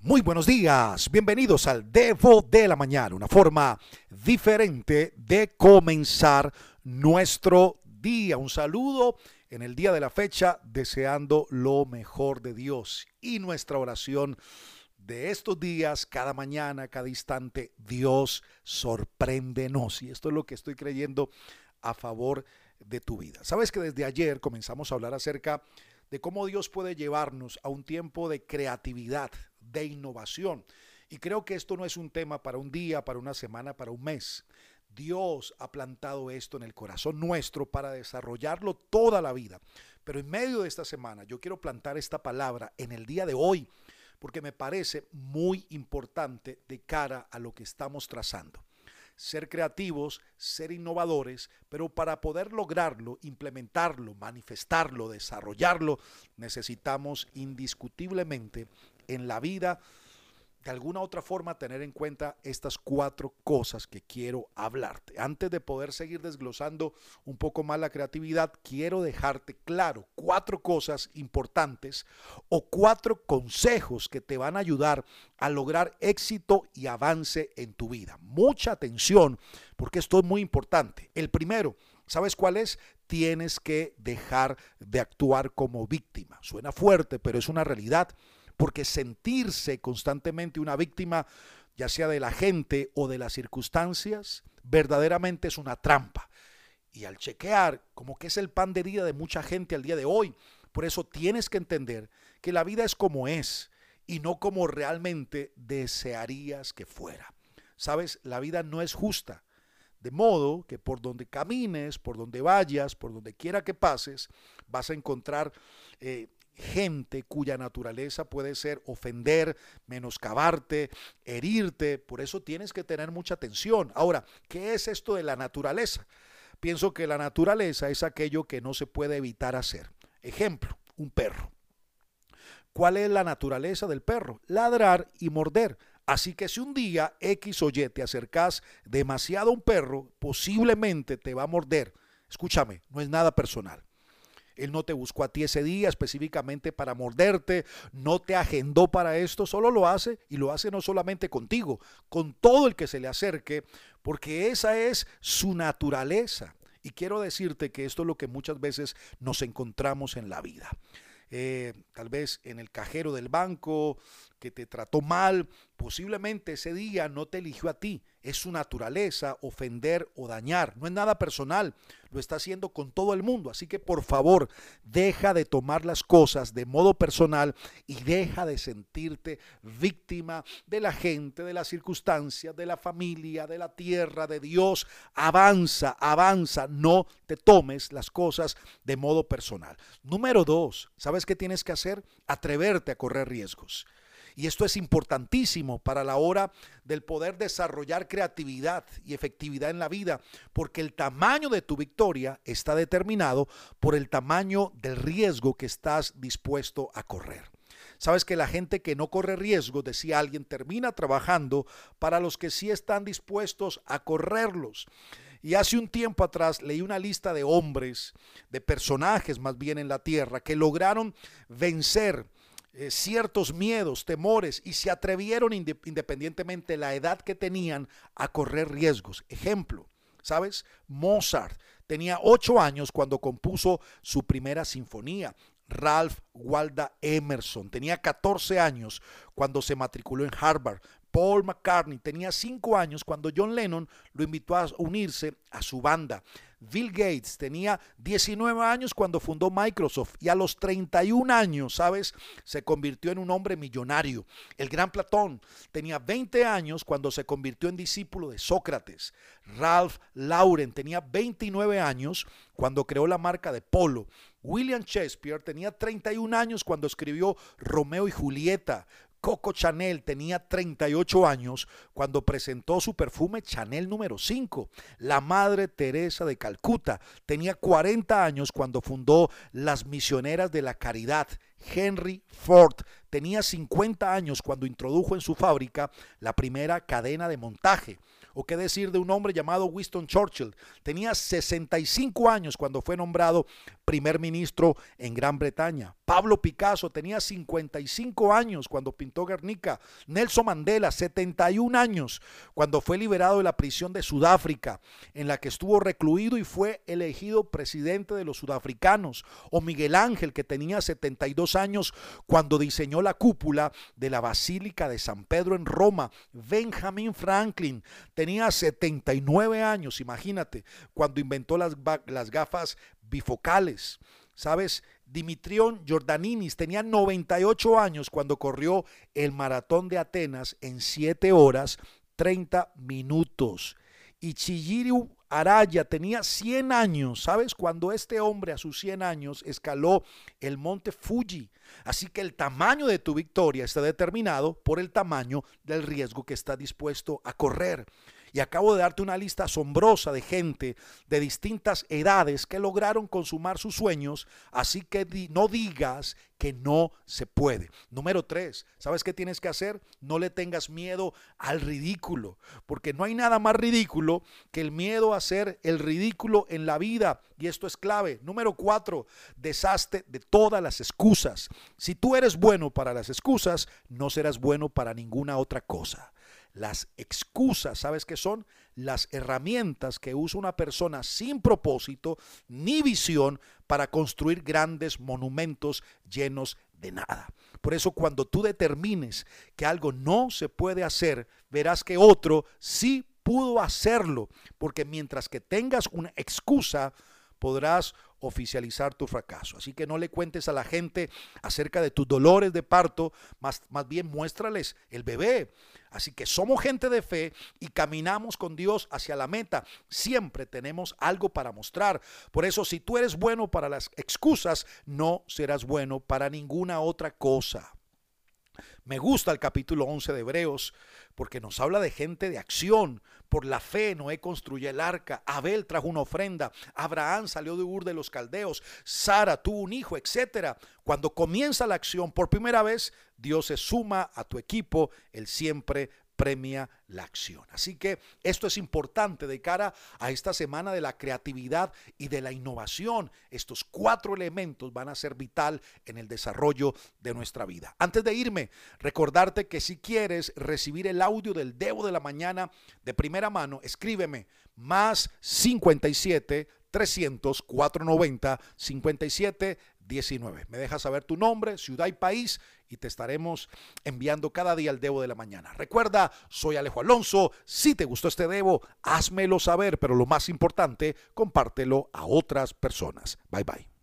Muy buenos días, bienvenidos al Devo de la Mañana, una forma diferente de comenzar nuestro día. Un saludo en el día de la fecha, deseando lo mejor de Dios y nuestra oración de estos días, cada mañana, cada instante, Dios sorpréndenos. Y esto es lo que estoy creyendo a favor de tu vida. Sabes que desde ayer comenzamos a hablar acerca de cómo Dios puede llevarnos a un tiempo de creatividad, de innovación. Y creo que esto no es un tema para un día, para una semana, para un mes. Dios ha plantado esto en el corazón nuestro para desarrollarlo toda la vida. Pero en medio de esta semana yo quiero plantar esta palabra en el día de hoy porque me parece muy importante de cara a lo que estamos trazando ser creativos, ser innovadores, pero para poder lograrlo, implementarlo, manifestarlo, desarrollarlo, necesitamos indiscutiblemente en la vida de alguna otra forma tener en cuenta estas cuatro cosas que quiero hablarte. Antes de poder seguir desglosando un poco más la creatividad, quiero dejarte claro cuatro cosas importantes o cuatro consejos que te van a ayudar a lograr éxito y avance en tu vida. Mucha atención porque esto es muy importante. El primero, ¿sabes cuál es? Tienes que dejar de actuar como víctima. Suena fuerte, pero es una realidad porque sentirse constantemente una víctima, ya sea de la gente o de las circunstancias, verdaderamente es una trampa. Y al chequear, como que es el pan de día de mucha gente al día de hoy, por eso tienes que entender que la vida es como es y no como realmente desearías que fuera. Sabes, la vida no es justa. De modo que por donde camines, por donde vayas, por donde quiera que pases, vas a encontrar eh, gente cuya naturaleza puede ser ofender, menoscabarte, herirte. Por eso tienes que tener mucha atención. Ahora, ¿qué es esto de la naturaleza? Pienso que la naturaleza es aquello que no se puede evitar hacer. Ejemplo, un perro. ¿Cuál es la naturaleza del perro? Ladrar y morder. Así que si un día X o Y te acercas demasiado a un perro, posiblemente te va a morder. Escúchame, no es nada personal. Él no te buscó a ti ese día específicamente para morderte, no te agendó para esto, solo lo hace y lo hace no solamente contigo, con todo el que se le acerque, porque esa es su naturaleza. Y quiero decirte que esto es lo que muchas veces nos encontramos en la vida. Eh, tal vez en el cajero del banco que te trató mal, posiblemente ese día no te eligió a ti. Es su naturaleza ofender o dañar. No es nada personal, lo está haciendo con todo el mundo. Así que por favor, deja de tomar las cosas de modo personal y deja de sentirte víctima de la gente, de las circunstancias, de la familia, de la tierra, de Dios. Avanza, avanza, no te tomes las cosas de modo personal. Número dos, ¿sabes qué tienes que hacer? Atreverte a correr riesgos. Y esto es importantísimo para la hora del poder desarrollar creatividad y efectividad en la vida, porque el tamaño de tu victoria está determinado por el tamaño del riesgo que estás dispuesto a correr. Sabes que la gente que no corre riesgo, decía alguien, termina trabajando para los que sí están dispuestos a correrlos. Y hace un tiempo atrás leí una lista de hombres, de personajes más bien en la tierra, que lograron vencer eh, ciertos miedos, temores y se atrevieron independientemente de la edad que tenían a correr riesgos. Ejemplo, ¿sabes? Mozart tenía ocho años cuando compuso su primera sinfonía. Ralph Walda Emerson tenía 14 años cuando se matriculó en Harvard. Paul McCartney tenía cinco años cuando John Lennon lo invitó a unirse a su banda. Bill Gates tenía 19 años cuando fundó Microsoft y a los 31 años, ¿sabes? Se convirtió en un hombre millonario. El gran Platón tenía 20 años cuando se convirtió en discípulo de Sócrates. Ralph Lauren tenía 29 años cuando creó la marca de polo. William Shakespeare tenía 31 años cuando escribió Romeo y Julieta. Coco Chanel tenía 38 años cuando presentó su perfume Chanel número 5. La Madre Teresa de Calcuta tenía 40 años cuando fundó las Misioneras de la Caridad. Henry Ford tenía 50 años cuando introdujo en su fábrica la primera cadena de montaje. ¿O qué decir de un hombre llamado Winston Churchill? Tenía 65 años cuando fue nombrado primer ministro en Gran Bretaña. Pablo Picasso tenía 55 años cuando pintó Guernica. Nelson Mandela, 71 años cuando fue liberado de la prisión de Sudáfrica, en la que estuvo recluido y fue elegido presidente de los sudafricanos. O Miguel Ángel, que tenía 72 años cuando diseñó la cúpula de la Basílica de San Pedro en Roma. Benjamin Franklin tenía 79 años, imagínate, cuando inventó las, las gafas bifocales. ¿Sabes? Dimitrión Jordaninis tenía 98 años cuando corrió el maratón de Atenas en 7 horas 30 minutos. Y Chihiro Araya tenía 100 años, ¿sabes? Cuando este hombre a sus 100 años escaló el monte Fuji. Así que el tamaño de tu victoria está determinado por el tamaño del riesgo que está dispuesto a correr. Y acabo de darte una lista asombrosa de gente de distintas edades que lograron consumar sus sueños, así que no digas que no se puede. Número tres, ¿sabes qué tienes que hacer? No le tengas miedo al ridículo, porque no hay nada más ridículo que el miedo a hacer el ridículo en la vida. Y esto es clave. Número cuatro, deshazte de todas las excusas. Si tú eres bueno para las excusas, no serás bueno para ninguna otra cosa. Las excusas, ¿sabes qué son? Las herramientas que usa una persona sin propósito ni visión para construir grandes monumentos llenos de nada. Por eso cuando tú determines que algo no se puede hacer, verás que otro sí pudo hacerlo, porque mientras que tengas una excusa, podrás oficializar tu fracaso. Así que no le cuentes a la gente acerca de tus dolores de parto, más, más bien muéstrales el bebé. Así que somos gente de fe y caminamos con Dios hacia la meta. Siempre tenemos algo para mostrar. Por eso, si tú eres bueno para las excusas, no serás bueno para ninguna otra cosa. Me gusta el capítulo 11 de Hebreos porque nos habla de gente de acción. Por la fe Noé construyó el arca, Abel trajo una ofrenda, Abraham salió de Ur de los Caldeos, Sara tuvo un hijo, etc. Cuando comienza la acción por primera vez, Dios se suma a tu equipo, Él siempre premia la acción. Así que esto es importante de cara a esta semana de la creatividad y de la innovación. Estos cuatro elementos van a ser vital en el desarrollo de nuestra vida. Antes de irme, recordarte que si quieres recibir el audio del Debo de la Mañana de primera mano, escríbeme más 57 300 490 57 19. Me dejas saber tu nombre, ciudad y país y te estaremos enviando cada día el Debo de la mañana. Recuerda, soy Alejo Alonso. Si te gustó este Debo, házmelo saber, pero lo más importante, compártelo a otras personas. Bye bye.